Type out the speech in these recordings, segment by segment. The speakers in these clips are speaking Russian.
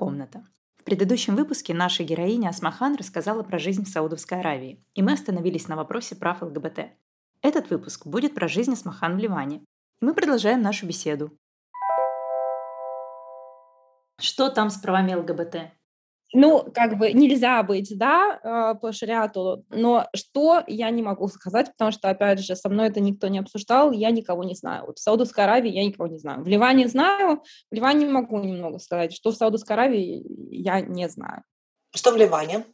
Это подкаст «Своя комната». В предыдущем выпуске наша героиня Асмахан рассказала про жизнь в Саудовской Аравии, и мы остановились на вопросе прав ЛГБТ. Этот выпуск будет про жизнь Асмахан в Ливане. И мы продолжаем нашу беседу. Что там с правами ЛГБТ? Ну, как бы нельзя быть, да, э, по шариату, но что я не могу сказать, потому что, опять же, со мной это никто не обсуждал, я никого не знаю. Вот в Саудовской Аравии я никого не знаю. В Ливане знаю, в Ливане могу немного сказать, что в Саудовской Аравии я не знаю. Что в Ливане?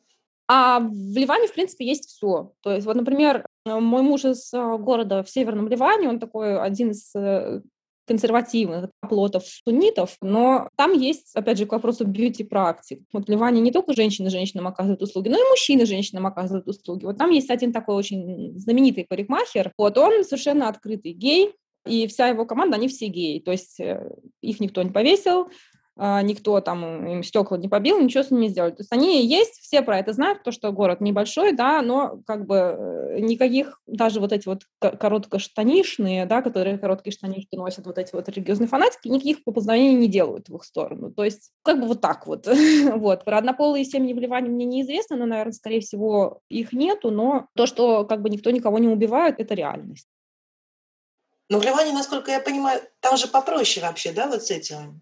А в Ливане, в принципе, есть все. То есть, вот, например, мой муж из э, города в Северном Ливане, он такой один из э, консервативных оплотов суннитов, но там есть, опять же, к вопросу бьюти-практик. Вот в Ливане не только женщины женщинам оказывают услуги, но и мужчины женщинам оказывают услуги. Вот там есть один такой очень знаменитый парикмахер, вот он совершенно открытый гей, и вся его команда, они все геи, то есть э, их никто не повесил, никто там им стекла не побил, ничего с ними не сделали. То есть они есть, все про это знают, то, что город небольшой, да, но как бы э, никаких, даже вот эти вот короткоштанишные, да, которые короткие штанишки носят, вот эти вот религиозные фанатики, никаких поползновений не делают в их сторону. То есть как бы вот так вот. вот. Про однополые семьи в Ливане мне неизвестно, но, наверное, скорее всего, их нету, но то, что как бы никто никого не убивает, это реальность. Ну, в Ливане, насколько я понимаю, там же попроще вообще, да, вот с этим?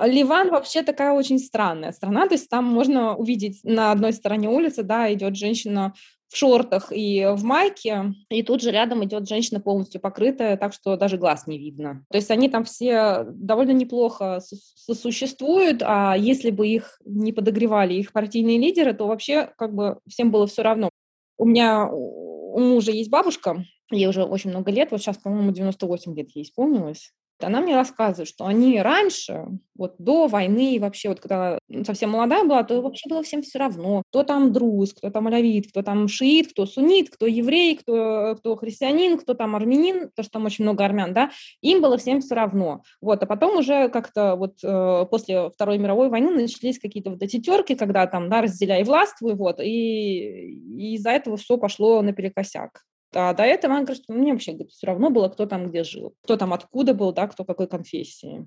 Ливан вообще такая очень странная страна, то есть там можно увидеть на одной стороне улицы, да, идет женщина в шортах и в майке, и тут же рядом идет женщина полностью покрытая, так что даже глаз не видно. То есть они там все довольно неплохо сосуществуют, а если бы их не подогревали их партийные лидеры, то вообще как бы всем было все равно. У меня у мужа есть бабушка, ей уже очень много лет, вот сейчас, по-моему, 98 лет ей исполнилось она мне рассказывает, что они раньше, вот до войны, вообще вот когда совсем молодая была, то вообще было всем все равно, кто там друз, кто там алявит, кто там шиит, кто сунит, кто еврей, кто, кто христианин, кто там армянин, потому что там очень много армян, да, им было всем все равно. Вот, а потом уже как-то вот э, после Второй мировой войны начались какие-то вот эти терки, когда там, да, разделяй властвуй, вот, и, и из-за этого все пошло наперекосяк. А до этого, она говорит, что мне вообще говорит, все равно было, кто там где жил, кто там откуда был, да, кто какой конфессии.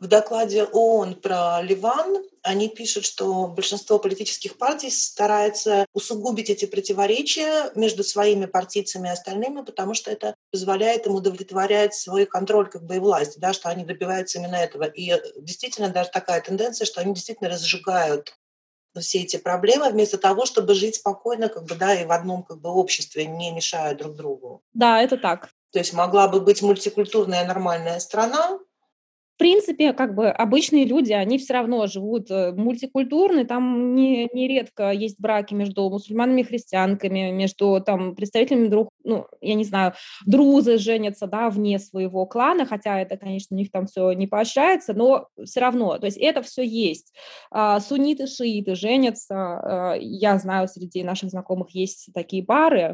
В докладе ООН про Ливан они пишут, что большинство политических партий старается усугубить эти противоречия между своими партийцами и остальными, потому что это позволяет им удовлетворять свой контроль как бы и власть, да, что они добиваются именно этого. И действительно даже такая тенденция, что они действительно разжигают все эти проблемы, вместо того, чтобы жить спокойно, как бы, да, и в одном как бы, обществе, не мешая друг другу. Да, это так. То есть могла бы быть мультикультурная нормальная страна, принципе, как бы обычные люди, они все равно живут э, мультикультурны, там не, нередко есть браки между мусульманами и христианками, между там представителями друг, ну, я не знаю, друзы женятся, да, вне своего клана, хотя это, конечно, у них там все не поощряется, но все равно, то есть это все есть. А, сунниты, шииты женятся, а, я знаю, среди наших знакомых есть такие пары,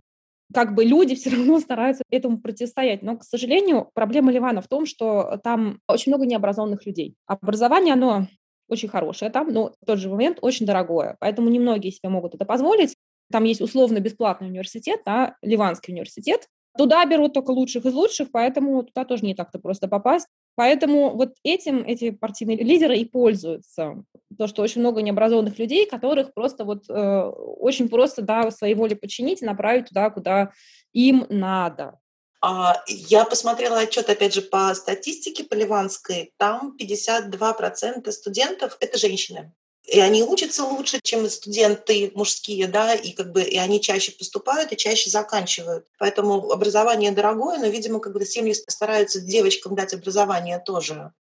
как бы люди все равно стараются этому противостоять. Но, к сожалению, проблема Ливана в том, что там очень много необразованных людей. Образование, оно очень хорошее там, но в тот же момент очень дорогое. Поэтому немногие себе могут это позволить. Там есть условно бесплатный университет, да, Ливанский университет. Туда берут только лучших из лучших, поэтому туда тоже не так-то просто попасть. Поэтому вот этим эти партийные лидеры и пользуются. То, что очень много необразованных людей, которых просто вот э, очень просто, да, своей воле подчинить и направить туда, куда им надо. А, я посмотрела отчет, опять же, по статистике по. Там 52% студентов – это женщины и они учатся лучше, чем студенты мужские, да, и как бы и они чаще поступают и чаще заканчивают. Поэтому образование дорогое, но, видимо, как бы семьи стараются девочкам дать образование тоже.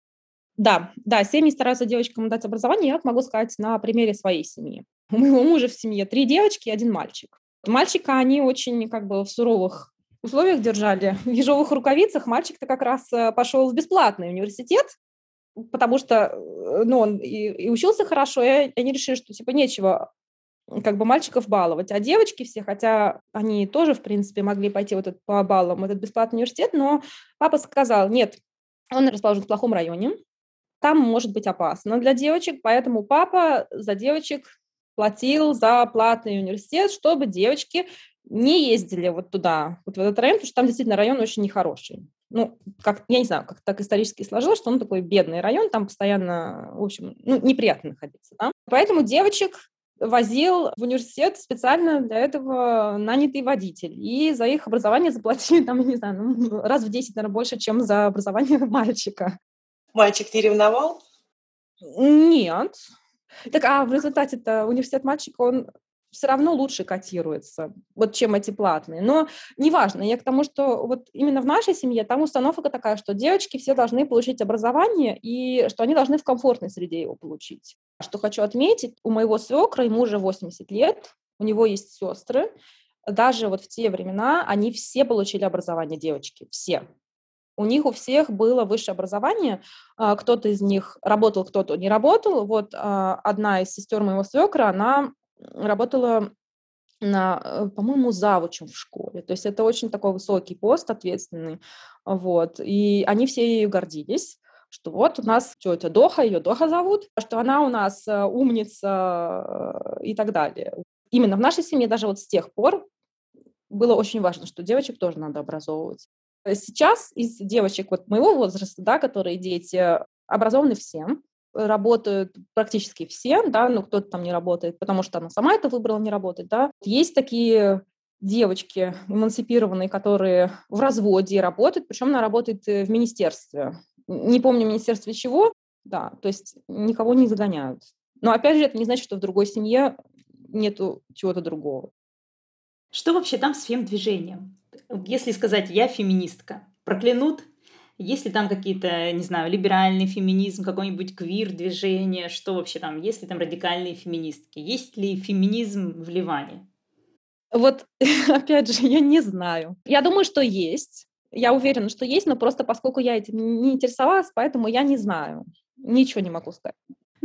Да, да, семьи стараются девочкам дать образование. Я могу сказать на примере своей семьи. У моего мужа в семье три девочки и один мальчик. Мальчика они очень как бы в суровых условиях держали. В ежовых рукавицах мальчик-то как раз э, пошел в бесплатный университет, потому что, э, ну, он и, и учился хорошо, и они решили, что, типа, нечего как бы мальчиков баловать, а девочки все, хотя они тоже, в принципе, могли пойти вот этот, по баллам этот бесплатный университет, но папа сказал, нет, он расположен в плохом районе, там может быть опасно для девочек, поэтому папа за девочек платил за платный университет, чтобы девочки не ездили вот туда, вот в этот район, потому что там действительно район очень нехороший. Ну, как, я не знаю, как так исторически сложилось, что он такой бедный район, там постоянно, в общем, ну, неприятно находиться, да. Поэтому девочек возил в университет специально для этого нанятый водитель. И за их образование заплатили, там, я не знаю, ну, раз в 10, наверное, больше, чем за образование мальчика. Мальчик не ревновал? Нет. Так, а в результате-то университет мальчика, он все равно лучше котируется, вот чем эти платные. Но неважно, я к тому, что вот именно в нашей семье там установка такая, что девочки все должны получить образование и что они должны в комфортной среде его получить. Что хочу отметить, у моего свекра, ему уже 80 лет, у него есть сестры, даже вот в те времена они все получили образование, девочки, все. У них у всех было высшее образование, а, кто-то из них работал, кто-то не работал. Вот а, одна из сестер моего свекра, она работала на, э, по-моему, завучем в школе. То есть это очень такой высокий пост, ответственный. Вот. И они все ею гордились что вот у нас тетя Доха, ее Доха зовут, что она у нас э, умница э, и так далее. Именно в нашей семье даже вот с тех пор было очень важно, что девочек тоже надо образовывать. Сейчас из девочек вот моего возраста, да, которые дети, образованы всем, работают практически все, да, ну кто-то там не работает, потому что она сама это выбрала не работать, да. Есть такие девочки эмансипированные, которые в разводе работают, причем она работает э, в министерстве. Не помню, министерстве чего, да, то есть никого не загоняют. Но опять же, это не значит, что в другой семье нету чего-то другого. Что вообще там с фем-движением? Если сказать «я феминистка», проклянут есть ли там какие-то, не знаю, либеральный феминизм, какой-нибудь квир-движение, что вообще там, есть ли там радикальные феминистки, есть ли феминизм в Ливане? Вот, опять же, я не знаю. Я думаю, что есть. Я уверена, что есть, но просто поскольку я этим не интересовалась, поэтому я не знаю. Ничего не могу сказать.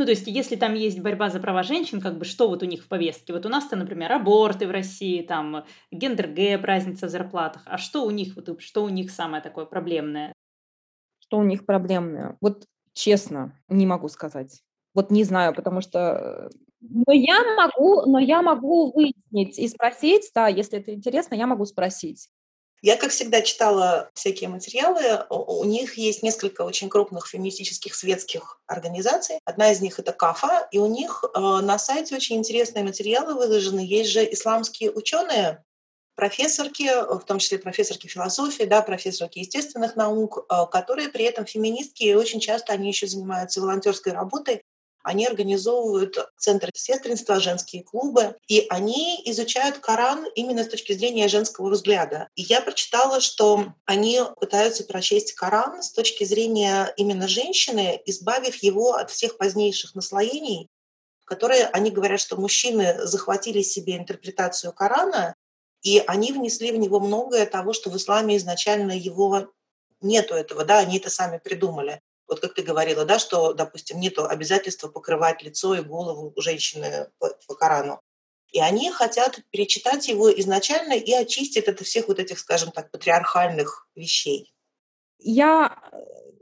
Ну, то есть, если там есть борьба за права женщин, как бы что вот у них в повестке? Вот у нас-то, например, аборты в России, там gender gap, разница в зарплатах. А что у них, вот, что у них самое такое проблемное? что у них проблемное? Вот честно, не могу сказать. Вот не знаю, потому что... Но я могу, но я могу выяснить и спросить, да, если это интересно, я могу спросить. Я, как всегда, читала всякие материалы. У них есть несколько очень крупных феминистических светских организаций. Одна из них — это КАФА, и у них э, на сайте очень интересные материалы выложены. Есть же исламские ученые, профессорки, в том числе профессорки философии, да, профессорки естественных наук, э, которые при этом феминистки, и очень часто они еще занимаются волонтерской работой, они организовывают центры сестринства, женские клубы, и они изучают Коран именно с точки зрения женского взгляда. И я прочитала, что они пытаются прочесть Коран с точки зрения именно женщины, избавив его от всех позднейших наслоений, которые они говорят, что мужчины захватили себе интерпретацию Корана и они внесли в него многое того, что в исламе изначально его нету этого, да, они это сами придумали. Вот как ты говорила, да, что, допустим, нету обязательства покрывать лицо и голову женщины по, по Корану. И они хотят перечитать его изначально и очистить от всех вот этих, скажем так, патриархальных вещей. Я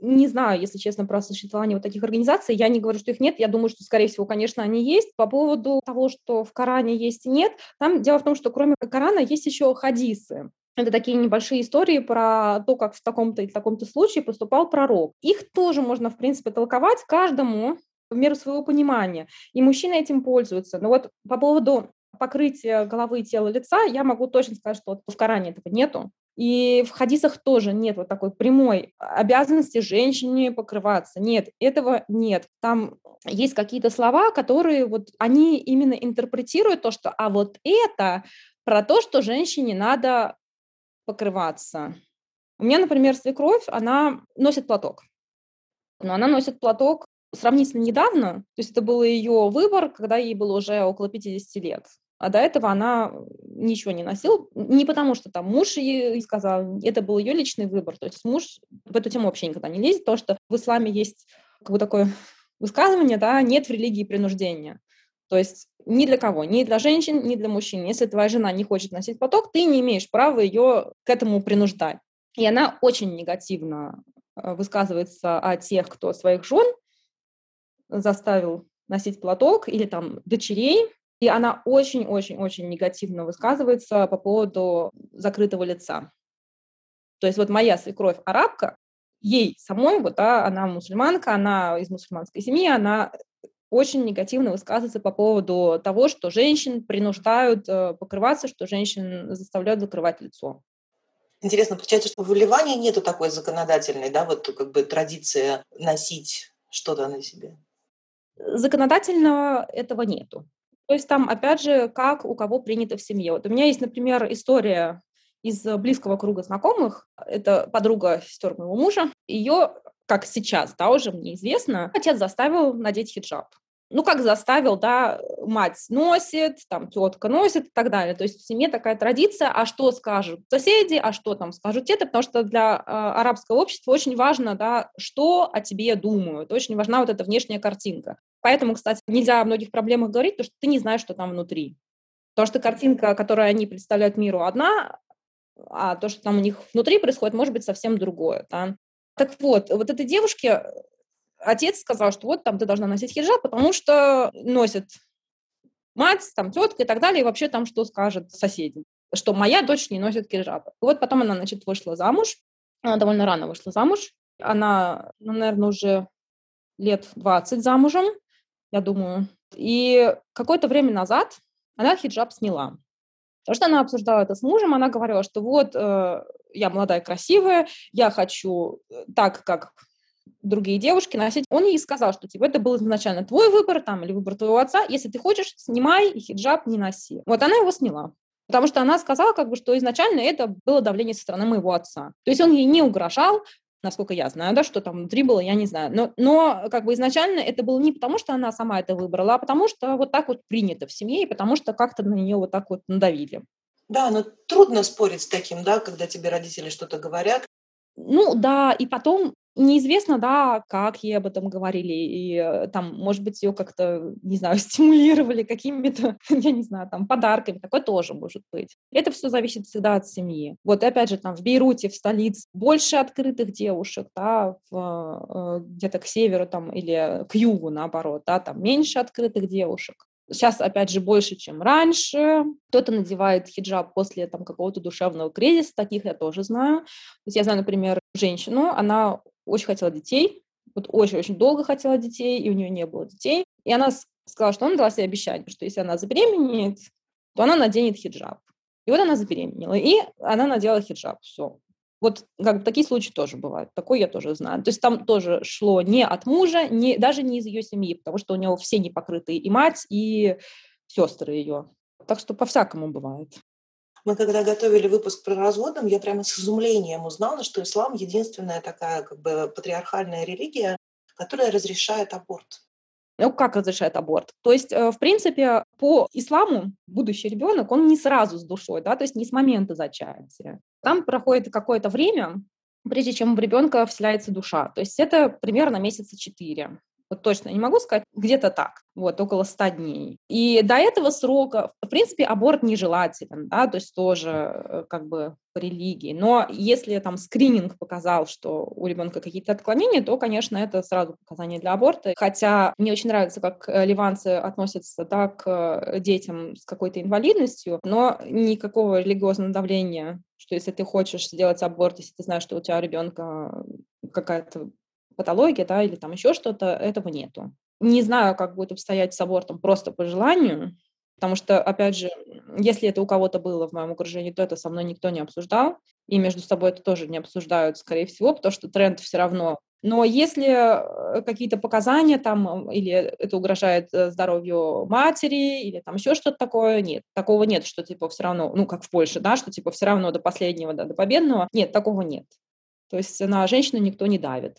не знаю, если честно, про существование вот таких организаций. Я не говорю, что их нет. Я думаю, что, скорее всего, конечно, они есть. По поводу того, что в Коране есть и нет, там дело в том, что кроме Корана есть еще хадисы. Это такие небольшие истории про то, как в таком-то и таком-то случае поступал пророк. Их тоже можно, в принципе, толковать каждому в меру своего понимания. И мужчины этим пользуются. Но вот по поводу покрытия головы тела лица я могу точно сказать, что в Коране этого нету. И в хадисах тоже нет вот такой прямой обязанности женщине покрываться. Нет, этого нет. Там есть какие-то слова, которые вот они именно интерпретируют то, что а вот это про то, что женщине надо покрываться. У меня, например, свекровь, она носит платок. Но она носит платок сравнительно недавно, то есть это был ее выбор, когда ей было уже около 50 лет. А до этого она ничего не носила, не потому что там муж ей сказал, это был ее личный выбор. То есть муж в эту тему вообще никогда не лезет, потому что в исламе есть как бы такое высказывание, да, нет в религии принуждения. То есть ни для кого, ни для женщин, ни для мужчин. Если твоя жена не хочет носить поток, ты не имеешь права ее к этому принуждать. И она очень негативно э, высказывается о тех, кто своих жен заставил носить платок или там дочерей, И она очень-очень-очень негативно высказывается по поводу закрытого лица. То есть вот моя свекровь арабка, ей самой, вот, да, она мусульманка, она из мусульманской семьи, она очень негативно высказывается по поводу того, что женщин принуждают э, покрываться, что женщин заставляют закрывать лицо. Интересно, получается, что в Ливане нету такой законодательной, да, вот как бы традиции носить что-то на себе? Законодательного этого нету. То есть там, опять же, как у кого принято в семье. Вот у меня есть, например, история из близкого круга знакомых. Это подруга сестер моего мужа. Ее, как сейчас, да, уже мне известно, отец заставил надеть хиджаб ну, как заставил, да, мать носит, там, тетка носит и так далее. То есть в семье такая традиция, а что скажут соседи, а что там скажут те, потому что для э, арабского общества очень важно, да, что о тебе думают, очень важна вот эта внешняя картинка. Поэтому, кстати, нельзя о многих проблемах говорить, потому что ты не знаешь, что там внутри. Потому что картинка, которую они представляют миру, одна, а то, что там у них внутри происходит, может быть совсем другое. Да? Так вот, вот этой девушке отец сказал, что вот там ты должна носить хиджаб, потому что носит мать, там тетка и так далее, и вообще там что скажет соседи, что моя дочь не носит хиджаб. И вот потом она, значит, вышла замуж, она довольно рано вышла замуж, она, ну, наверное, уже лет 20 замужем, я думаю. И какое-то время назад она хиджаб сняла. Потому что она обсуждала это с мужем, она говорила, что вот э, я молодая, красивая, я хочу э, так, как другие девушки носить. Он ей сказал, что типа это был изначально твой выбор там или выбор твоего отца. Если ты хочешь, снимай и хиджаб не носи. Вот она его сняла. Потому что она сказала, как бы, что изначально это было давление со стороны моего отца. То есть он ей не угрожал, насколько я знаю, да, что там внутри было, я не знаю. Но, но как бы изначально это было не потому, что она сама это выбрала, а потому что вот так вот принято в семье, и потому что как-то на нее вот так вот надавили. Да, но трудно спорить с таким, да, когда тебе родители что-то говорят. Ну да, и потом Неизвестно, да, как ей об этом говорили, и э, там, может быть, ее как-то, не знаю, стимулировали какими-то, я не знаю, там, подарками, такое тоже может быть. Это все зависит всегда от семьи. Вот, опять же, там, в Бейруте, в столице, больше открытых девушек, да, в, э, где-то к северу, там, или к югу, наоборот, да, там, меньше открытых девушек. Сейчас, опять же, больше, чем раньше. Кто-то надевает хиджаб после там, какого-то душевного кризиса, таких я тоже знаю. То есть я знаю, например, женщину, она очень хотела детей, вот очень-очень долго хотела детей, и у нее не было детей. И она сказала, что она дала себе обещание, что если она забеременеет, то она наденет хиджаб. И вот она забеременела, и она надела хиджаб, все. Вот как такие случаи тоже бывают, такой я тоже знаю. То есть там тоже шло не от мужа, не, даже не из ее семьи, потому что у него все непокрытые, и мать, и сестры ее. Так что по-всякому бывает. Мы когда готовили выпуск про разводом, я прямо с изумлением узнала, что ислам единственная такая как бы патриархальная религия, которая разрешает аборт. Ну, как разрешает аборт? То есть, э, в принципе, по исламу будущий ребенок, он не сразу с душой, да, то есть не с момента зачатия. Там проходит какое-то время, прежде чем в ребенка вселяется душа. То есть это примерно месяца четыре вот точно не могу сказать, где-то так, вот, около 100 дней. И до этого срока, в принципе, аборт нежелателен, да, то есть тоже э, как бы по религии. Но если там скрининг показал, что у ребенка какие-то отклонения, то, конечно, это сразу показание для аборта. Хотя мне очень нравится, как э, ливанцы относятся да, к э, детям с какой-то инвалидностью, но никакого религиозного давления, что если ты хочешь сделать аборт, если ты знаешь, что у тебя ребенка какая-то патология, да, или там еще что-то, этого нету. Не знаю, как будет обстоять с абортом просто по желанию, потому что, опять же, если это у кого-то было в моем окружении, то это со мной никто не обсуждал, и между собой это тоже не обсуждают, скорее всего, потому что тренд все равно. Но если э, какие-то показания там, или это угрожает э, здоровью матери, или там еще что-то такое, нет, такого нет, что типа все равно, ну, как в Польше, да, что типа все равно до последнего, да, до победного, нет, такого нет. То есть на женщину никто не давит.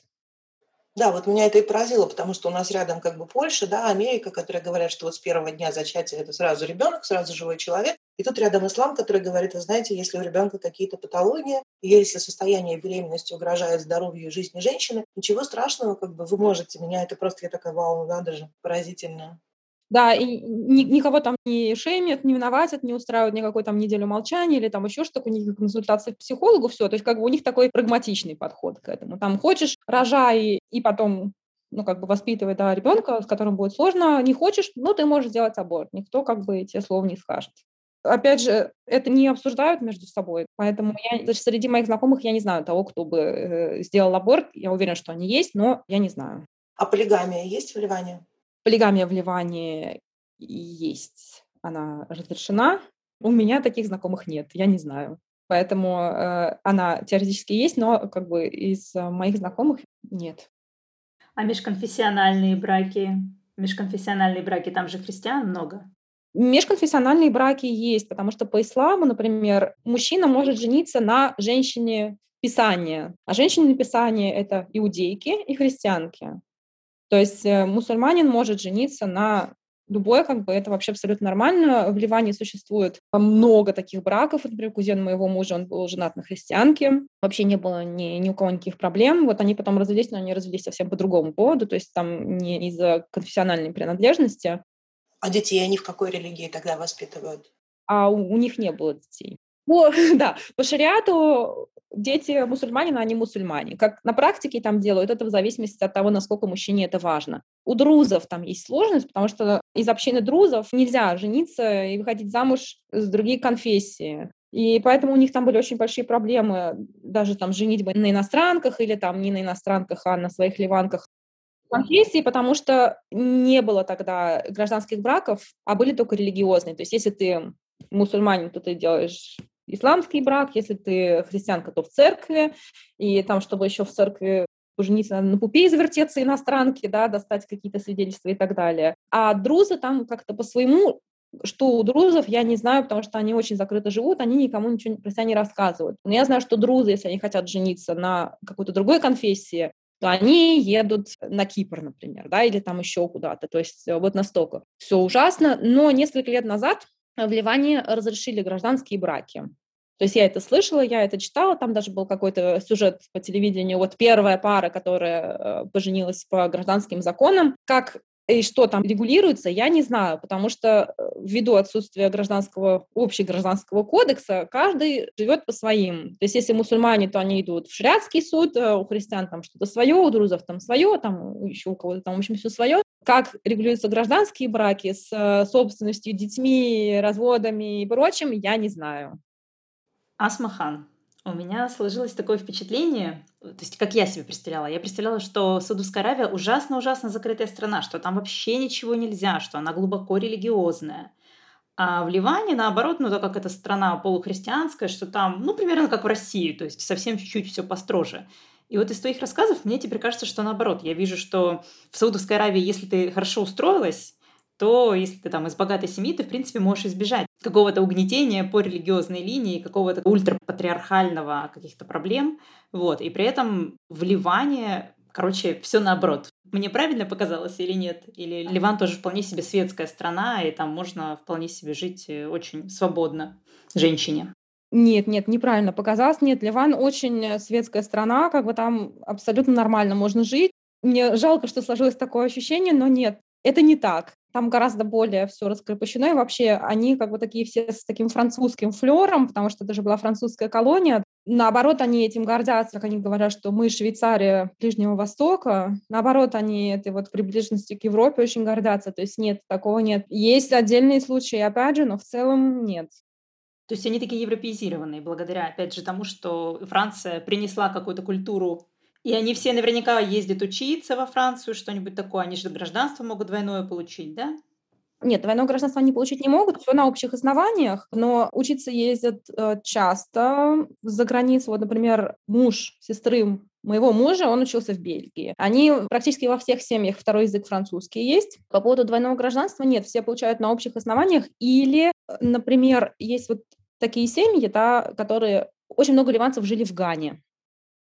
Да, вот меня это и поразило, потому что у нас рядом как бы Польша, да, Америка, которые говорят, что вот с первого дня зачатия это сразу ребенок, сразу живой человек. И тут рядом ислам, который говорит, вы знаете, если у ребенка какие-то патологии, если состояние беременности угрожает здоровью и жизни женщины, ничего страшного, как бы вы можете. Меня это просто, я такая, вау, надо же, поразительно. Да, и ни, никого там не шеймят, не виноватят, не устраивают никакой там неделю молчания или там еще что-то, у них консультация к психологу, все. То есть как бы у них такой прагматичный подход к этому. Там хочешь, рожай, и потом ну, как бы воспитывать, да, ребенка, с которым будет сложно, не хочешь, ну, ты можешь сделать аборт, никто как бы тебе слов не скажет. Опять же, это не обсуждают между собой, поэтому я, среди моих знакомых я не знаю того, кто бы э, сделал аборт. Я уверена, что они есть, но я не знаю. А полигамия есть в Ливане? Полигамия в Ливане есть. Она разрешена. У меня таких знакомых нет, я не знаю. Поэтому э, она теоретически есть, но как бы из э, моих знакомых нет. А межконфессиональные браки? Межконфессиональные браки, там же христиан много. Межконфессиональные браки есть, потому что по исламу, например, мужчина может жениться на женщине Писания, а женщины Писания — это иудейки и христианки. То есть э, мусульманин может жениться на любой, как бы это вообще абсолютно нормально. В Ливане существует много таких браков. Например, кузен моего мужа, он был женат на христианке. Вообще не было ни, ни у кого никаких проблем. Вот они потом развелись, но они развелись совсем по другому поводу, то есть там не из-за конфессиональной принадлежности. А детей они в какой религии тогда воспитывают? А у, у них не было детей. По, да, по шариату дети мусульмане, но они мусульмане. Как на практике там делают, это в зависимости от того, насколько мужчине это важно. У друзов там есть сложность, потому что из общины друзов нельзя жениться и выходить замуж с другие конфессии. И поэтому у них там были очень большие проблемы, даже там женитьбы на иностранках или там не на иностранках, а на своих ливанках конфессии, потому что не было тогда гражданских браков, а были только религиозные. То есть если ты мусульманин, то ты делаешь исламский брак, если ты христианка, то в церкви, и там, чтобы еще в церкви пожениться, на пупе извертеться иностранки, да, достать какие-то свидетельства и так далее. А друзы там как-то по своему что у друзов, я не знаю, потому что они очень закрыто живут, они никому ничего про себя не рассказывают. Но я знаю, что друзы, если они хотят жениться на какой-то другой конфессии, то они едут на Кипр, например, да, или там еще куда-то. То есть э, вот настолько все ужасно. Но несколько лет назад в Ливане разрешили гражданские браки. То есть я это слышала, я это читала, там даже был какой-то сюжет по телевидению, вот первая пара, которая э, поженилась по гражданским законам, как и что там регулируется, я не знаю, потому что э, ввиду отсутствия гражданского, общегражданского кодекса, каждый живет по своим. То есть если мусульмане, то они идут в шариатский суд, э, у христиан там что-то свое, у друзов там свое, там еще у кого-то там, в общем, все свое. Как регулируются гражданские браки с собственностью, детьми, разводами и прочим, я не знаю. Асмахан. У меня сложилось такое впечатление, то есть как я себе представляла. Я представляла, что Саудовская Аравия ужасно-ужасно закрытая страна, что там вообще ничего нельзя, что она глубоко религиозная. А в Ливане, наоборот, ну, так как это страна полухристианская, что там, ну, примерно как в России, то есть совсем чуть-чуть все построже. И вот из твоих рассказов мне теперь кажется, что наоборот. Я вижу, что в Саудовской Аравии, если ты хорошо устроилась, то если ты там из богатой семьи, ты, в принципе, можешь избежать какого-то угнетения по религиозной линии, какого-то ультрапатриархального каких-то проблем. Вот. И при этом в Ливане, короче, все наоборот. Мне правильно показалось или нет? Или Ливан тоже вполне себе светская страна, и там можно вполне себе жить э, очень свободно женщине? Нет, нет, неправильно показалось. Нет, Ливан очень светская страна, как бы там абсолютно нормально можно жить. Мне жалко, что сложилось такое ощущение, но нет, это не так. Там гораздо более все раскрепощено, и вообще они как бы такие все с таким французским флером, потому что это же была французская колония. Наоборот, они этим гордятся, как они говорят, что мы Швейцария Ближнего Востока. Наоборот, они этой вот приближенностью к Европе очень гордятся. То есть нет, такого нет. Есть отдельные случаи, опять же, но в целом нет. То есть они такие европеизированные, благодаря, опять же, тому, что Франция принесла какую-то культуру и они все наверняка ездят учиться во Францию, что-нибудь такое. Они же гражданство могут двойное получить, да? Нет, двойное гражданство они получить не могут, все на общих основаниях, но учиться ездят э, часто за границу. Вот, например, муж сестры моего мужа, он учился в Бельгии. Они практически во всех семьях второй язык французский есть. По поводу двойного гражданства нет, все получают на общих основаниях. Или, например, есть вот такие семьи, да, которые очень много ливанцев жили в Гане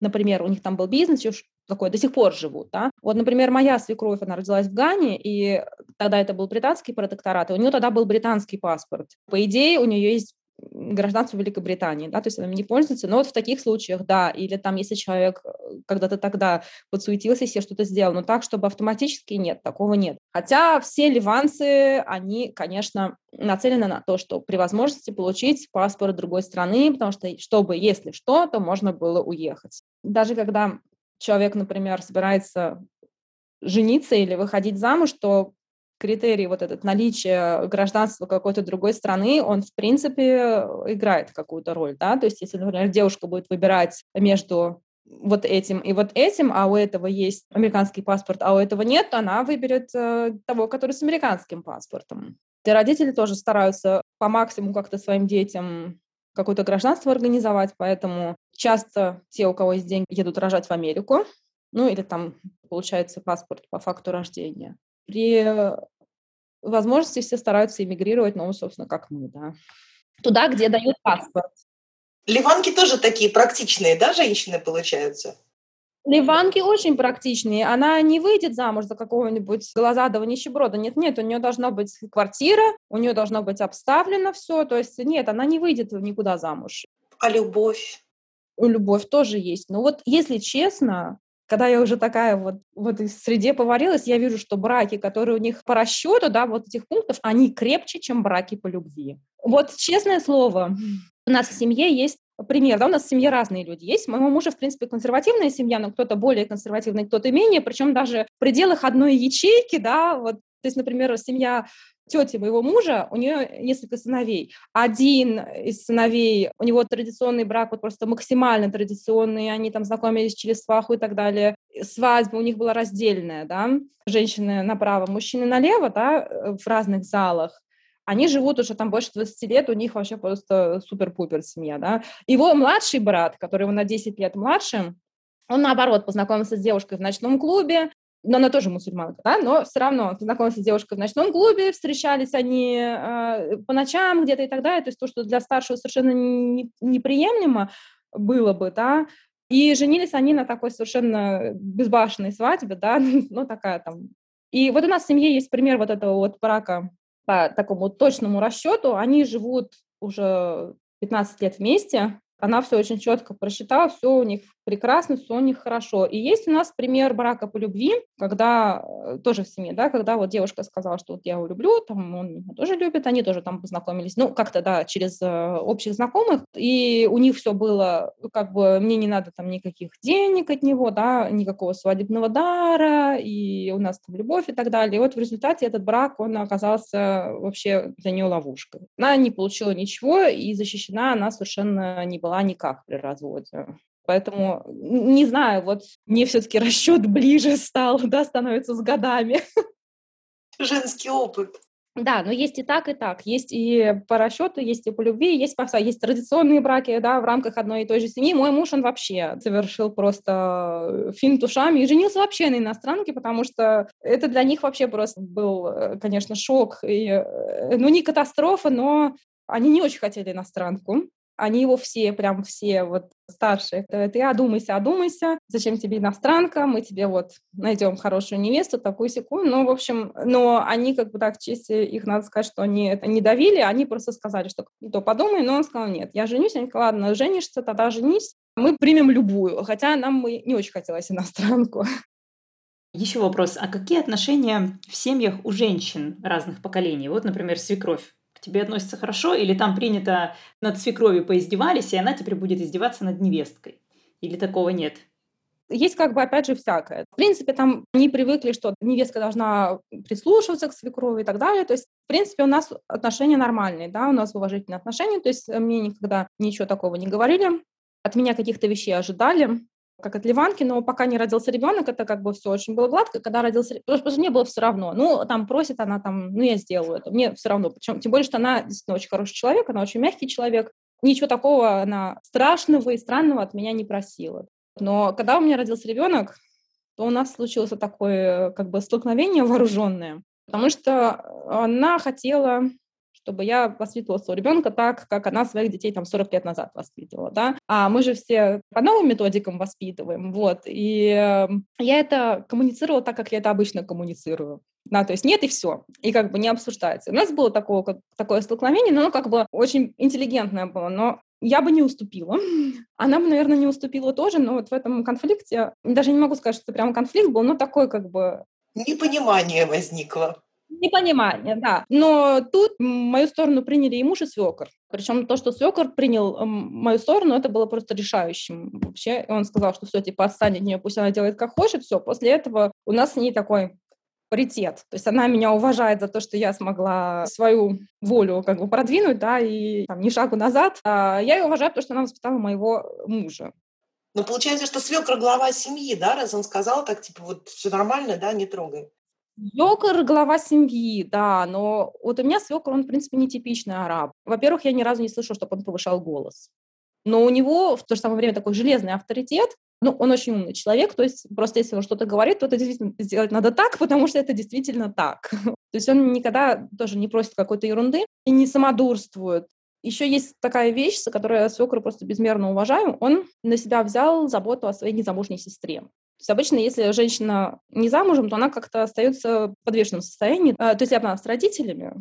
например, у них там был бизнес, еще такой, до сих пор живут, да. Вот, например, моя свекровь, она родилась в Гане, и тогда это был британский протекторат, и у нее тогда был британский паспорт. По идее, у нее есть гражданство Великобритании, да, то есть она не пользуется, но вот в таких случаях, да, или там, если человек э, когда-то тогда подсуетился, себе что-то сделал, но так, чтобы автоматически нет, такого нет. Хотя все ливанцы, они, конечно, нацелены на то, что при возможности получить паспорт другой страны, потому что, чтобы, если что, то можно было уехать. Даже когда человек, например, собирается жениться или выходить замуж, то критерий вот этот наличие гражданства какой-то другой страны, он, в принципе, играет какую-то роль, да, то есть если, например, девушка будет выбирать между вот этим и вот этим, а у этого есть американский паспорт, а у этого нет, то она выберет э, того, который с американским паспортом. И родители тоже стараются по максимуму как-то своим детям какое-то гражданство организовать, поэтому часто те, у кого есть деньги, едут рожать в Америку, ну или там получается паспорт по факту рождения при возможности все стараются эмигрировать, ну, собственно, как мы, да. Туда, где дают паспорт. Ливанки тоже такие практичные, да, женщины получаются? Ливанки очень практичные. Она не выйдет замуж за какого-нибудь глазадого нищеброда. Нет, нет, у нее должна быть квартира, у нее должно быть обставлено все. То есть нет, она не выйдет никуда замуж. А любовь? Любовь тоже есть. Но вот если честно, когда я уже такая вот в этой среде поварилась, я вижу, что браки, которые у них по расчету, да, вот этих пунктов, они крепче, чем браки по любви. Вот честное слово, у нас в семье есть пример, да, у нас в семье разные люди есть. Моего мужа, в принципе, консервативная семья, но кто-то более консервативный, кто-то менее, причем даже в пределах одной ячейки, да, вот то есть, например, семья тети моего мужа, у нее несколько сыновей. Один из сыновей, у него традиционный брак, вот просто максимально традиционный, они там знакомились через сваху и так далее. Свадьба у них была раздельная, да, женщины направо, мужчины налево, да, в разных залах они живут уже там больше 20 лет, у них вообще просто супер-пупер семья, да. Его младший брат, который его на 10 лет младше, он, наоборот, познакомился с девушкой в ночном клубе, но она тоже мусульманка, да, но все равно знакомился с девушкой в ночном клубе, встречались они э, по ночам где-то и так далее, то есть то, что для старшего совершенно не, неприемлемо было бы, да, и женились они на такой совершенно безбашенной свадьбе, да, ну такая там. И вот у нас в семье есть пример вот этого вот брака по такому точному расчету, они живут уже 15 лет вместе, она все очень четко просчитала, все у них прекрасно, все у них хорошо. И есть у нас пример брака по любви, когда э, тоже в семье, да, когда вот девушка сказала, что вот я его люблю, там он меня тоже любит, они тоже там познакомились, ну, как-то, да, через э, общих знакомых, и у них все было, как бы, мне не надо там никаких денег от него, да, никакого свадебного дара, и у нас там любовь и так далее. И вот в результате этот брак, он оказался вообще для нее ловушкой. Она не получила ничего, и защищена она совершенно не была никак при разводе. Поэтому не знаю, вот мне все-таки расчет ближе стал, да, становится с годами. Женский опыт. Да, но есть и так, и так. Есть и по расчету, есть и по любви, есть по есть традиционные браки, да, в рамках одной и той же семьи. Мой муж, он вообще совершил просто финт ушами и женился вообще на иностранке, потому что это для них вообще просто был, э, конечно, шок. И, э, ну, не катастрофа, но они не очень хотели иностранку они его все, прям все вот старшие, ты одумайся, одумайся, зачем тебе иностранка, мы тебе вот найдем хорошую невесту, такую секунду, ну, в общем, но они как бы так, в честь их надо сказать, что они это не давили, они просто сказали, что то подумай, но он сказал, нет, я женюсь, они сказали, ладно, женишься, тогда женись, мы примем любую, хотя нам бы не очень хотелось иностранку. Еще вопрос, а какие отношения в семьях у женщин разных поколений? Вот, например, свекровь к тебе относятся хорошо, или там принято над свекровью поиздевались, и она теперь будет издеваться над невесткой? Или такого нет? Есть как бы, опять же, всякое. В принципе, там не привыкли, что невестка должна прислушиваться к свекрови и так далее. То есть, в принципе, у нас отношения нормальные, да, у нас уважительные отношения. То есть мне никогда ничего такого не говорили. От меня каких-то вещей ожидали как от Ливанки, но пока не родился ребенок, это как бы все очень было гладко. Когда родился ребенок, мне было все равно. Ну, там просит она, там, ну, я сделаю это. Мне все равно. Причем, тем более, что она действительно очень хороший человек, она очень мягкий человек. Ничего такого она страшного и странного от меня не просила. Но когда у меня родился ребенок, то у нас случилось такое как бы столкновение вооруженное, потому что она хотела чтобы я воспитывала своего ребенка так, как она своих детей там 40 лет назад воспитывала, да. А мы же все по новым методикам воспитываем, вот. И эм, я это коммуницировала так, как я это обычно коммуницирую. Да, то есть нет и все, и как бы не обсуждается. У нас было такое, как, такое столкновение, но оно как бы очень интеллигентное было, но я бы не уступила. Она бы, наверное, не уступила тоже, но вот в этом конфликте, даже не могу сказать, что это прям конфликт был, но такой как бы... Непонимание возникло. Непонимание, да. Но тут мою сторону приняли и муж, и свекор. Причем то, что свекор принял мою сторону, это было просто решающим вообще. И он сказал, что все, типа, отстань от нее, пусть она делает как хочет, все. После этого у нас с ней такой паритет. То есть она меня уважает за то, что я смогла свою волю как бы продвинуть, да, и там, ни шагу назад. А я ее уважаю, потому что она воспитала моего мужа. Ну, получается, что свекр глава семьи, да, раз он сказал так, типа, вот все нормально, да, не трогай. Свекр – глава семьи, да, но вот у меня свекр, он, в принципе, нетипичный араб. Во-первых, я ни разу не слышала, чтобы он повышал голос. Но у него в то же самое время такой железный авторитет, ну, он очень умный человек, то есть просто если он что-то говорит, то это действительно сделать надо так, потому что это действительно так. То есть он никогда тоже не просит какой-то ерунды и не самодурствует. Еще есть такая вещь, за которую я свекра просто безмерно уважаю. Он на себя взял заботу о своей незамужней сестре. То есть обычно, если женщина не замужем, то она как-то остается в подвешенном состоянии. А, то есть она с родителями,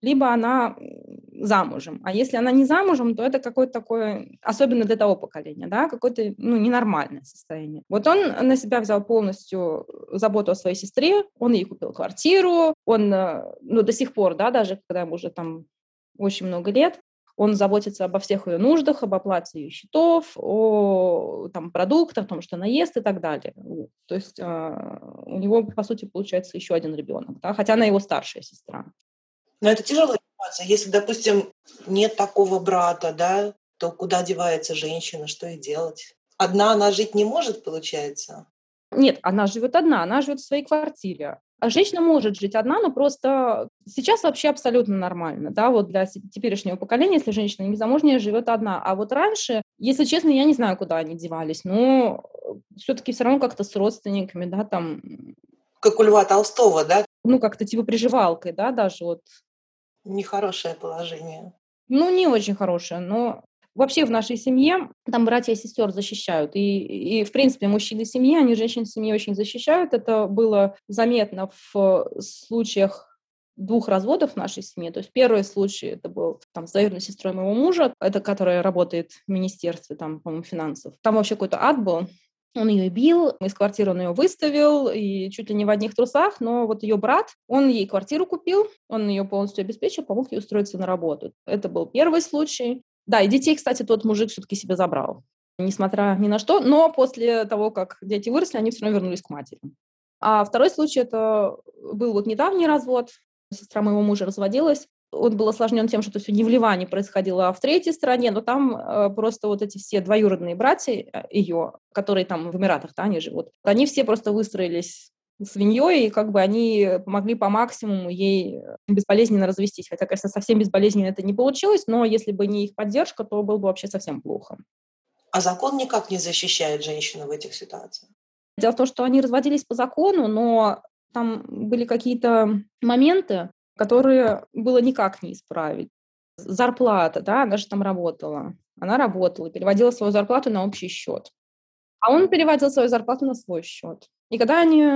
либо она замужем. А если она не замужем, то это какое-то такое, особенно для того поколения, да, какое-то ну, ненормальное состояние. Вот он на себя взял полностью заботу о своей сестре, он ей купил квартиру, он, э, ну, до сих пор, да, даже когда ему уже там очень много лет, он заботится обо всех ее нуждах, об оплате ее счетов, о там, продуктах, о том, что она ест и так далее. То есть э, у него, по сути, получается еще один ребенок, да? хотя она его старшая сестра. Но это тяжелая ситуация. Если, допустим, нет такого брата, да, то куда девается женщина, что ей делать? Одна она жить не может, получается? Нет, она живет одна, она живет в своей квартире. А женщина может жить одна, но просто сейчас вообще абсолютно нормально, да, вот для теперешнего поколения, если женщина незамужняя живет одна. А вот раньше, если честно, я не знаю, куда они девались, но все-таки все равно как-то с родственниками, да, там... Как у Льва Толстого, да? Ну, как-то типа приживалкой, да, даже вот. Нехорошее положение. Ну, не очень хорошее, но Вообще в нашей семье там братья и сестер защищают. И, и в принципе, мужчины семьи, они женщин семьи очень защищают. Это было заметно в случаях двух разводов в нашей семье. То есть первый случай это был там, с двоюродной сестрой моего мужа, это которая работает в министерстве там, по-моему, финансов. Там вообще какой-то ад был. Он ее бил, из квартиры он ее выставил, и чуть ли не в одних трусах, но вот ее брат, он ей квартиру купил, он ее полностью обеспечил, помог ей устроиться на работу. Это был первый случай. Да, и детей, кстати, тот мужик все-таки себе забрал, несмотря ни на что. Но после того, как дети выросли, они все равно вернулись к матери. А второй случай – это был вот недавний развод. Сестра моего мужа разводилась. Он был осложнен тем, что все не в Ливане происходило, а в третьей стране, но там э, просто вот эти все двоюродные братья э, ее, которые там в Эмиратах, да, они живут, они все просто выстроились свиньей, и как бы они помогли по максимуму ей э, безболезненно развестись. Хотя, конечно, совсем безболезненно это не получилось, но если бы не их поддержка, то было бы вообще совсем плохо. А закон никак не защищает женщину в этих ситуациях? Дело в том, что они разводились по закону, но там были какие-то моменты, которые было никак не исправить. Зарплата, да, она же там работала. Она работала, переводила свою зарплату на общий счет. А он переводил свою зарплату на свой счет. И когда они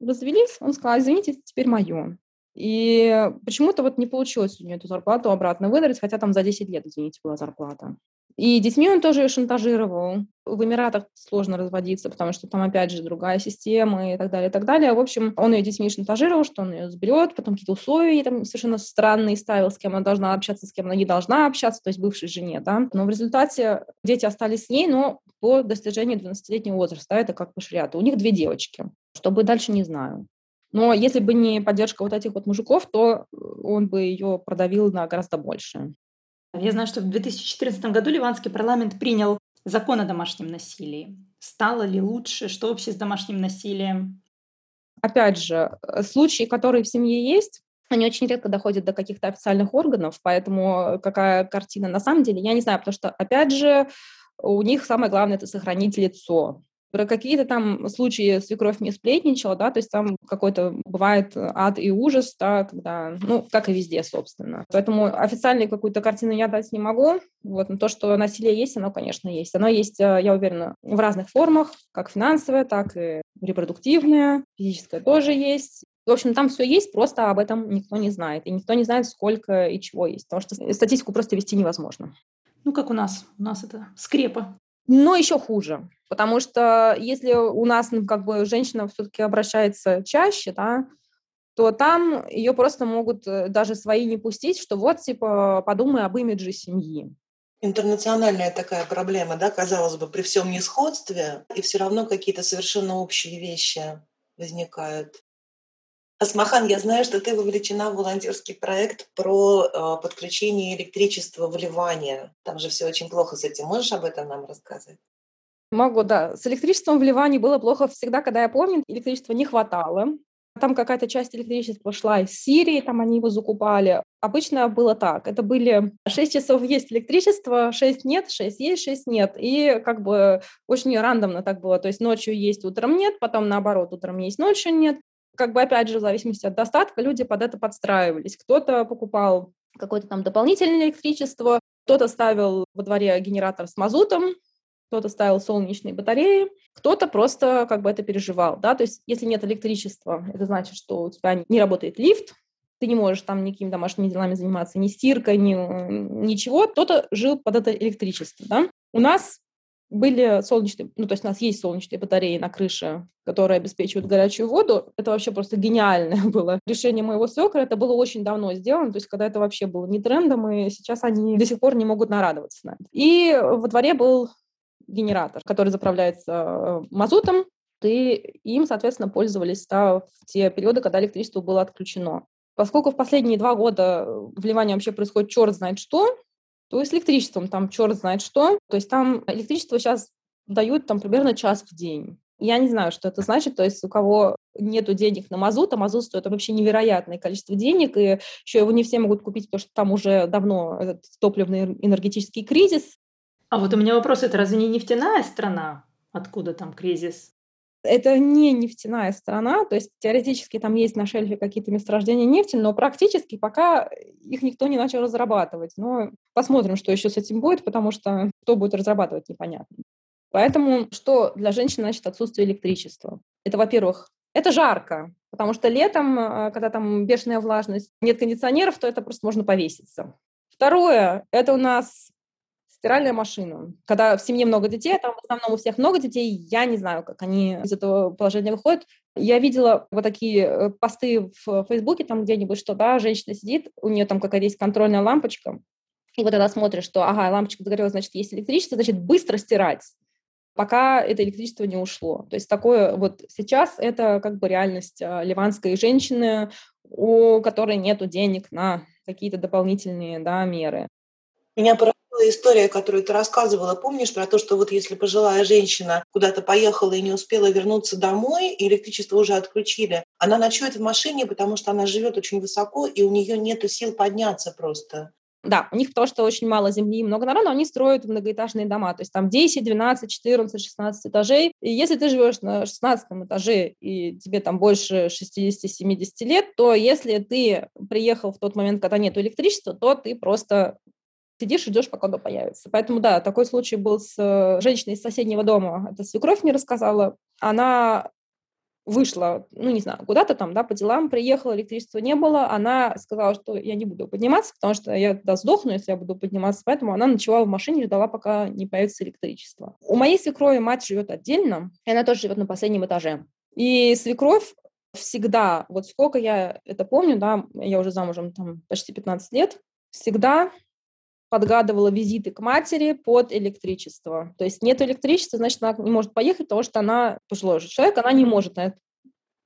развелись, он сказал, извините, это теперь мое. И почему-то вот не получилось у нее эту зарплату обратно выдать, хотя там за 10 лет, извините, была зарплата. И детьми он тоже ее шантажировал. В Эмиратах сложно разводиться, потому что там, опять же, другая система и так далее, и так далее. В общем, он ее детьми шантажировал, что он ее заберет, потом какие-то условия там совершенно странные ставил, с кем она должна общаться, с кем она не должна общаться, то есть бывшей жене, да. Но в результате дети остались с ней, но по достижении 12-летнего возраста, это как по шариату. У них две девочки. Что будет дальше, не знаю. Но если бы не поддержка вот этих вот мужиков, то он бы ее продавил на гораздо больше. Я знаю, что в 2014 году ливанский парламент принял закон о домашнем насилии. Стало ли лучше? Что вообще с домашним насилием? Опять же, э, случаи, которые в семье есть, они очень редко доходят до каких-то официальных органов, поэтому какая картина на самом деле, я не знаю, потому что, опять же, у них самое главное – это сохранить лицо. Про какие-то там случаи свекровь не сплетничала, да, то есть там какой-то бывает ад и ужас, да, когда, ну, как и везде, собственно. Поэтому официальную какую-то картину я дать не могу. Вот, но то, что насилие есть, оно, конечно, есть. Оно есть, э, я уверена, в разных формах, как финансовое, так и репродуктивное, физическое тоже есть. В общем, там все есть, просто об этом никто не знает. И никто не знает, сколько и чего есть. Потому что статистику просто вести невозможно. Ну, как у нас. У нас это скрепа. Но еще хуже, потому что если у нас ну, как бы женщина все-таки обращается чаще, да, то там ее просто могут э, даже свои не пустить, что вот, типа, подумай об имидже семьи. Интернациональная такая проблема, да, казалось бы, при всем несходстве, и все равно какие-то совершенно общие вещи возникают. Асмахан, я знаю, что ты вовлечена в волонтерский проект про э, подключение электричества в Ливане. Там же все очень плохо с этим. Можешь об этом нам рассказать? Могу, да. С электричеством в Ливане было плохо всегда, когда я помню, электричества не хватало. Там какая-то часть электричества шла из Сирии, там они его закупали. Обычно было так. Это были 6 часов есть электричество, 6 нет, 6 есть, 6 нет. И как бы очень рандомно так было. То есть ночью есть, утром нет, потом наоборот, утром есть, ночью нет как бы, опять же, в зависимости от достатка, люди под это подстраивались. Кто-то покупал какое-то там дополнительное электричество, кто-то ставил во дворе генератор с мазутом, кто-то ставил солнечные батареи, кто-то просто как бы это переживал, да, то есть если нет электричества, это значит, что у тебя не работает лифт, ты не можешь там никакими домашними делами заниматься, ни стиркой, ни, ничего, кто-то жил под это электричество, да. У нас были солнечные, ну, то есть у нас есть солнечные батареи на крыше, которые обеспечивают горячую воду. Это вообще просто гениальное было решение моего свекра. Это было очень давно сделано, то есть когда это вообще было не трендом, и сейчас они до сих пор не могут нарадоваться на это. И во дворе был генератор, который заправляется э, мазутом, и им, соответственно, пользовались да, в те периоды, когда электричество было отключено. Поскольку в последние два года в Ливане вообще происходит черт знает что, то с электричеством там черт знает что. То есть там электричество сейчас дают там примерно час в день. Я не знаю, что это значит. То есть у кого нету денег на мазут, а мазут стоит вообще невероятное количество денег, и еще его не все могут купить, потому что там уже давно этот топливный энергетический кризис. А вот у меня вопрос, это разве не нефтяная страна? Откуда там кризис? Это не нефтяная страна, то есть теоретически там есть на шельфе какие-то месторождения нефти, но практически пока их никто не начал разрабатывать. Но посмотрим, что еще с этим будет, потому что кто будет разрабатывать, непонятно. Поэтому что для женщин значит отсутствие электричества? Это, во-первых, это жарко, потому что летом, э, когда там бешеная влажность, нет кондиционеров, то это просто можно повеситься. Второе, это у нас стиральная машина. Когда в семье много детей, а там в основном у всех много детей, я не знаю, как они из этого положения выходят. Я видела вот такие э, посты в Фейсбуке, там где-нибудь, что, да, женщина сидит, у нее там какая-то есть контрольная лампочка, и вот она смотрит, что, ага, лампочка загорелась, значит, есть электричество, значит, быстро стирать пока это электричество не ушло. То есть такое вот сейчас это как бы реальность а, ливанской женщины, у которой нет денег на какие-то дополнительные да, меры. Меня история, которую ты рассказывала, помнишь про то, что вот если пожилая женщина куда-то поехала и не успела вернуться домой, и электричество уже отключили, она ночует в машине, потому что она живет очень высоко, и у нее нет сил подняться просто. Да, у них потому что очень мало земли и много народу, они строят многоэтажные дома, то есть там 10, 12, 14, 16 этажей. И если ты живешь на 16 этаже и тебе там больше 60-70 лет, то если ты приехал в тот момент, когда нет электричества, то ты просто сидишь ждешь, пока оно появится. Поэтому, да, такой случай был с э, женщиной из соседнего дома. Это свекровь мне рассказала. Она вышла, ну, не знаю, куда-то там, да, по делам, приехала, электричества не было, она сказала, что я не буду подниматься, потому что я тогда сдохну, если я буду подниматься, поэтому она ночевала в машине, ждала, пока не появится электричество. У моей свекрови мать живет отдельно, и она тоже живет на последнем этаже. И свекровь всегда, вот сколько я это помню, да, я уже замужем там почти 15 лет, всегда подгадывала визиты к матери под электричество. То есть нет электричества, значит, она не может поехать, потому что она пожилой человек, она не может на этот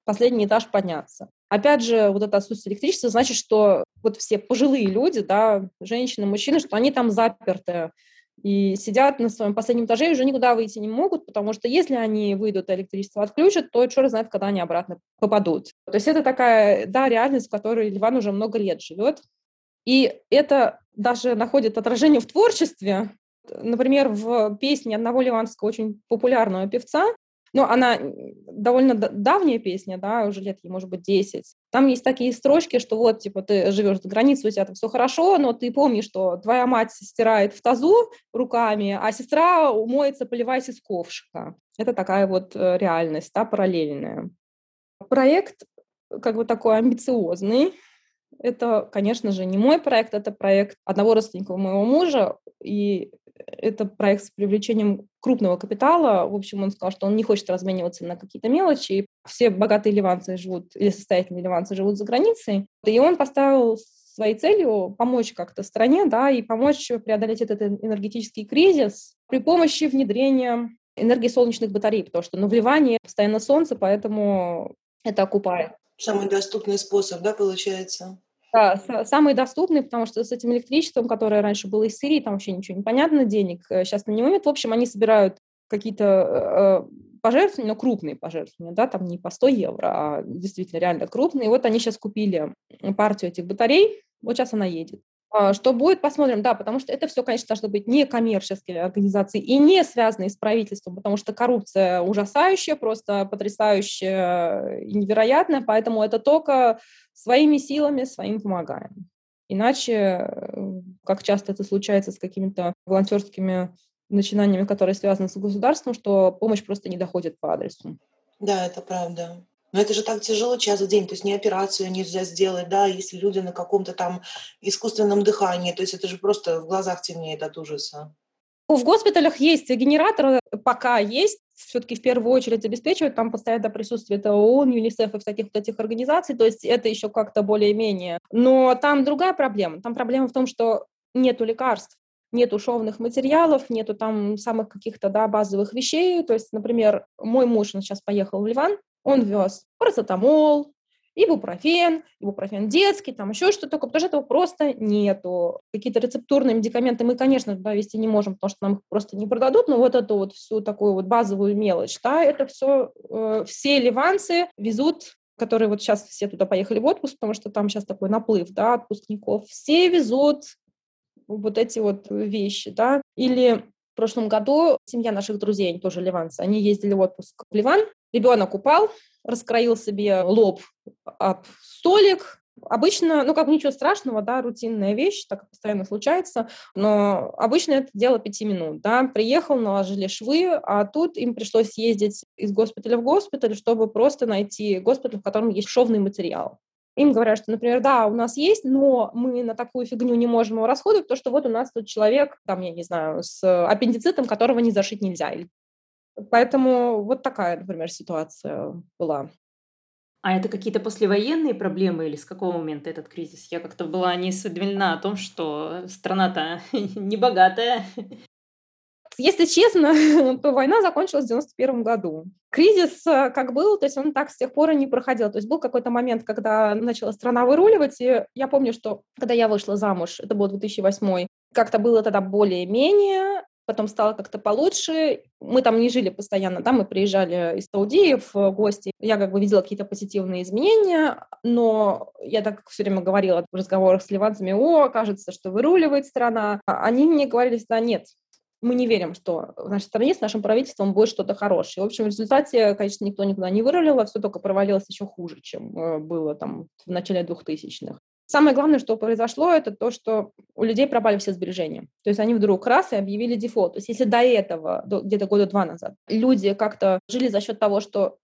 последний этаж подняться. Опять же, вот это отсутствие электричества значит, что вот все пожилые люди, да, женщины, мужчины, что они там заперты и сидят на своем последнем этаже и уже никуда выйти не могут, потому что если они выйдут, электричество отключат, то черт знает, когда они обратно попадут. То есть это такая, да, реальность, в которой Ливан уже много лет живет. И это даже находит отражение в творчестве. Например, в песне одного ливанского очень популярного певца, но она довольно давняя песня, да, уже лет ей, может быть, 10. Там есть такие строчки, что вот, типа, ты живешь за границей, у тебя там все хорошо, но ты помнишь, что твоя мать стирает в тазу руками, а сестра умоется, поливаясь из ковшика. Это такая вот э, реальность, да, параллельная. Проект как бы такой амбициозный, это, конечно же, не мой проект, это проект одного родственника моего мужа, и это проект с привлечением крупного капитала. В общем, он сказал, что он не хочет размениваться на какие-то мелочи. Все богатые ливанцы живут, или состоятельные ливанцы живут за границей. И он поставил своей целью помочь как-то стране, да, и помочь преодолеть этот энергетический кризис при помощи внедрения энергии солнечных батарей, потому что ну, в Ливане постоянно солнце, поэтому это окупает. Самый доступный способ, да, получается? Да, самый доступный, потому что с этим электричеством, которое раньше было из Сирии, там вообще ничего не понятно, денег сейчас на него нет. В общем, они собирают какие-то э, пожертвования, но крупные пожертвования, да, там не по 100 евро, а действительно реально крупные. И вот они сейчас купили партию этих батарей, вот сейчас она едет. А, что будет, посмотрим, да, потому что это все, конечно, должны быть не коммерческие организации и не связанные с правительством, потому что коррупция ужасающая, просто потрясающая и невероятная, поэтому это только своими силами, своим помогаем. Иначе, как часто это случается с какими-то волонтерскими начинаниями, которые связаны с государством, что помощь просто не доходит по адресу. Да, это правда. Но это же так тяжело час в день, то есть не операцию нельзя сделать, да, если люди на каком-то там искусственном дыхании, то есть это же просто в глазах темнеет от ужаса. В госпиталях есть генераторы, пока есть, все-таки в первую очередь обеспечивают, там постоянно присутствует ООН, ЮНИСЕФ и всяких вот этих организаций, то есть это еще как-то более-менее. Но там другая проблема. Там проблема в том, что нету лекарств нету шовных материалов, нету там самых каких-то да, базовых вещей. То есть, например, мой муж, он сейчас поехал в Ливан, он вез парацетамол, ибупрофен, ибупрофен детский, там еще что-то такое, потому что этого просто нету. Какие-то рецептурные медикаменты мы, конечно, туда вести не можем, потому что нам их просто не продадут, но вот эту вот всю такую вот базовую мелочь, да, это все, э, все ливанцы везут которые вот сейчас все туда поехали в отпуск, потому что там сейчас такой наплыв, да, отпускников, все везут вот эти вот вещи, да, или в прошлом году семья наших друзей, они тоже ливанцы, они ездили в отпуск в Ливан, Ребенок упал, раскроил себе лоб об столик, Обычно, ну, как ничего страшного, да, рутинная вещь, так постоянно случается, но обычно это дело пяти минут, да, приехал, наложили швы, а тут им пришлось ездить из госпиталя в госпиталь, чтобы просто найти госпиталь, в котором есть шовный материал. Им говорят, что, например, да, у нас есть, но мы на такую фигню не можем его расходовать, потому что вот у нас тут человек, там, я не знаю, с аппендицитом, которого не зашить нельзя, или Поэтому вот такая, например, ситуация была. А это какие-то послевоенные проблемы или с какого момента этот кризис? Я как-то была не осведомлена о том, что страна-то не богатая. Если честно, то война закончилась в 91 году. Кризис э, как был, то есть он так с тех пор и не проходил. То есть был какой-то момент, когда начала страна выруливать, и я помню, что когда я вышла замуж, это был 2008 как-то было тогда более-менее, потом стало как-то получше. Мы там не жили постоянно, да, мы приезжали из Саудии в гости. Я как бы видела какие-то позитивные изменения, но я так все время говорила в разговорах с ливанцами, о, кажется, что выруливает страна. А они мне говорили, да, нет, мы не верим, что в нашей стране с нашим правительством будет что-то хорошее. В общем, в результате, конечно, никто никуда не вырулил, а все только провалилось еще хуже, чем э, было там в начале 2000-х. Самое главное, что произошло, это то, что у людей пропали все сбережения. То есть они вдруг раз и объявили дефолт. То есть если до этого, где-то года два назад, люди как-то жили за счет того, что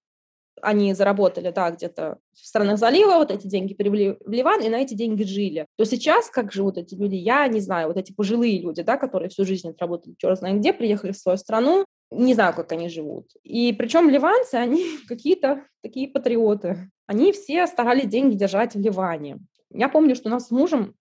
они заработали, да, где-то в странах залива, вот эти деньги привели в Ливан, и на эти деньги жили. То сейчас, как живут эти люди, я не знаю, вот эти пожилые люди, да, которые всю жизнь отработали, черт знает где, приехали в свою страну, не знаю, как они живут. И причем ливанцы, они какие-то такие патриоты. Они все старались деньги держать в Ливане. Я помню, что у нас с мужем,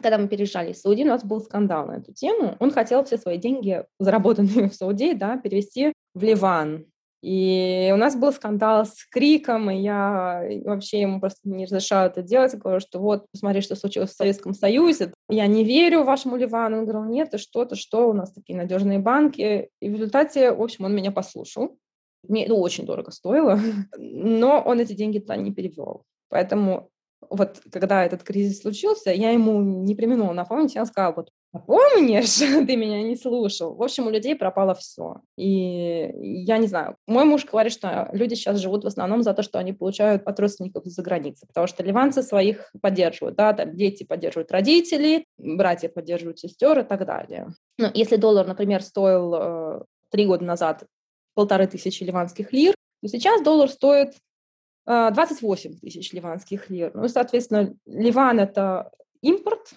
когда мы переезжали из Саудии, у нас был скандал на эту тему. Он хотел все свои деньги, заработанные в Саудии, да, перевести в Ливан. И у нас был скандал с криком, и я вообще ему просто не разрешала это делать. Я говорю, что вот, посмотри, что случилось в Советском Союзе. Я не верю вашему Ливану. Он говорил, нет, ты что, ты что, у нас такие надежные банки. И в результате, в общем, он меня послушал. Мне это очень дорого стоило, но он эти деньги туда не перевел. Поэтому вот когда этот кризис случился, я ему не применула напомнить, я сказала, вот помнишь, ты меня не слушал. В общем, у людей пропало все. И я не знаю, мой муж говорит, что люди сейчас живут в основном за то, что они получают от родственников из-за границы, потому что ливанцы своих поддерживают, да, там дети поддерживают родителей, братья поддерживают сестер и так далее. Ну, если доллар, например, стоил э, три года назад полторы тысячи ливанских лир, то сейчас доллар стоит 28 а, тысяч ливанских лир. Ну, соответственно, Ливан – это импорт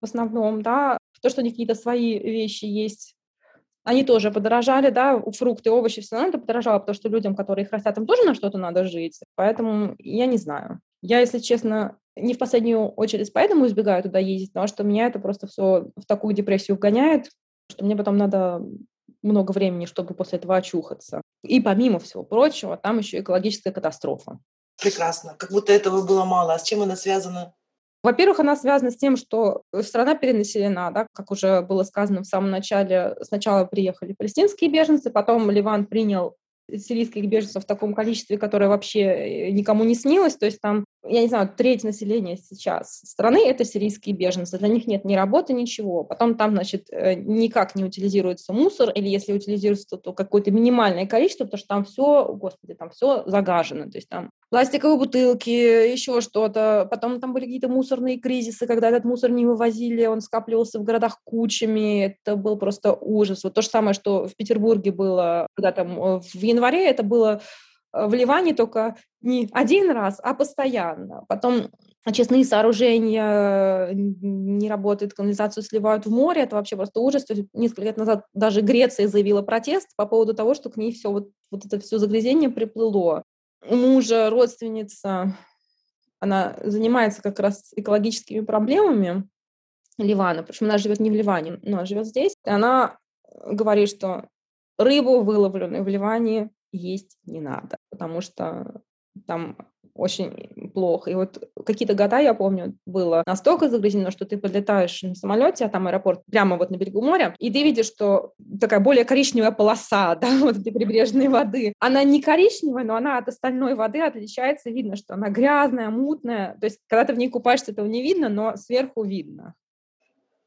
в основном, да, то, что у них какие-то свои вещи есть, они тоже подорожали, да, фрукты, овощи, все равно это подорожало, потому что людям, которые их растят, им тоже на что-то надо жить. Поэтому я не знаю. Я, если честно, не в последнюю очередь поэтому избегаю туда ездить, потому что меня это просто все в такую депрессию вгоняет, что мне потом надо много времени, чтобы после этого очухаться. И помимо всего прочего, там еще экологическая катастрофа. Прекрасно. Как будто этого было мало. А с чем она связана? Во-первых, она связана с тем, что страна перенаселена, да, как уже было сказано в самом начале. Сначала приехали палестинские беженцы, потом Ливан принял сирийских беженцев в таком количестве, которое вообще э, никому не снилось. То есть там, я не знаю, треть населения сейчас страны — это сирийские беженцы. Для них нет ни работы, ничего. Потом там, значит, э, никак не утилизируется мусор, или если утилизируется, то какое-то минимальное количество, потому что там все, господи, там все загажено. То есть там пластиковые бутылки, еще что-то. Потом там были какие-то мусорные кризисы, когда этот мусор не вывозили, он скапливался в городах кучами. Это был просто ужас. Вот то же самое, что в Петербурге было, когда там э, в январе это было в Ливане только не один раз, а постоянно. Потом очистные сооружения не работают, канализацию сливают в море, это вообще просто ужас. То есть несколько лет назад даже Греция заявила протест по поводу того, что к ней все вот, вот это все загрязнение приплыло. У мужа родственница, она занимается как раз экологическими проблемами Ливана, причем она живет не в Ливане, но она живет здесь. И она говорит, что рыбу, выловленную в Ливане, есть не надо, потому что там очень плохо. И вот какие-то года, я помню, было настолько загрязнено, что ты подлетаешь на самолете, а там аэропорт прямо вот на берегу моря, и ты видишь, что такая более коричневая полоса, да, вот этой прибрежной воды. Она не коричневая, но она от остальной воды отличается, видно, что она грязная, мутная. То есть, когда ты в ней купаешься, этого не видно, но сверху видно.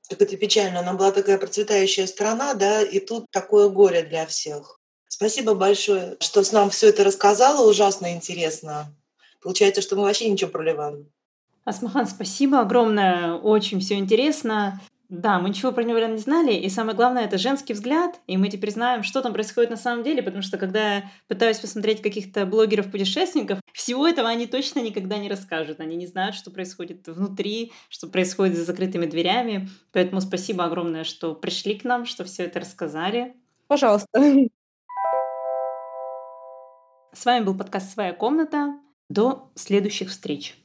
Так это печально. Она была такая процветающая страна, да, и тут такое горе для всех. Спасибо большое, что с нам все это рассказала. Ужасно интересно. Получается, что мы вообще ничего про Ливан. Асмахан, спасибо огромное. Очень все интересно. Да, мы ничего про него не знали, и самое главное, это женский взгляд, и мы теперь знаем, что там происходит на самом деле, потому что когда я пытаюсь посмотреть каких-то блогеров-путешественников, всего этого они точно никогда не расскажут, они не знают, что происходит внутри, что происходит за закрытыми дверями, поэтому спасибо огромное, что пришли к нам, что все это рассказали. Пожалуйста. С вами был подкаст «Своя комната». До следующих встреч.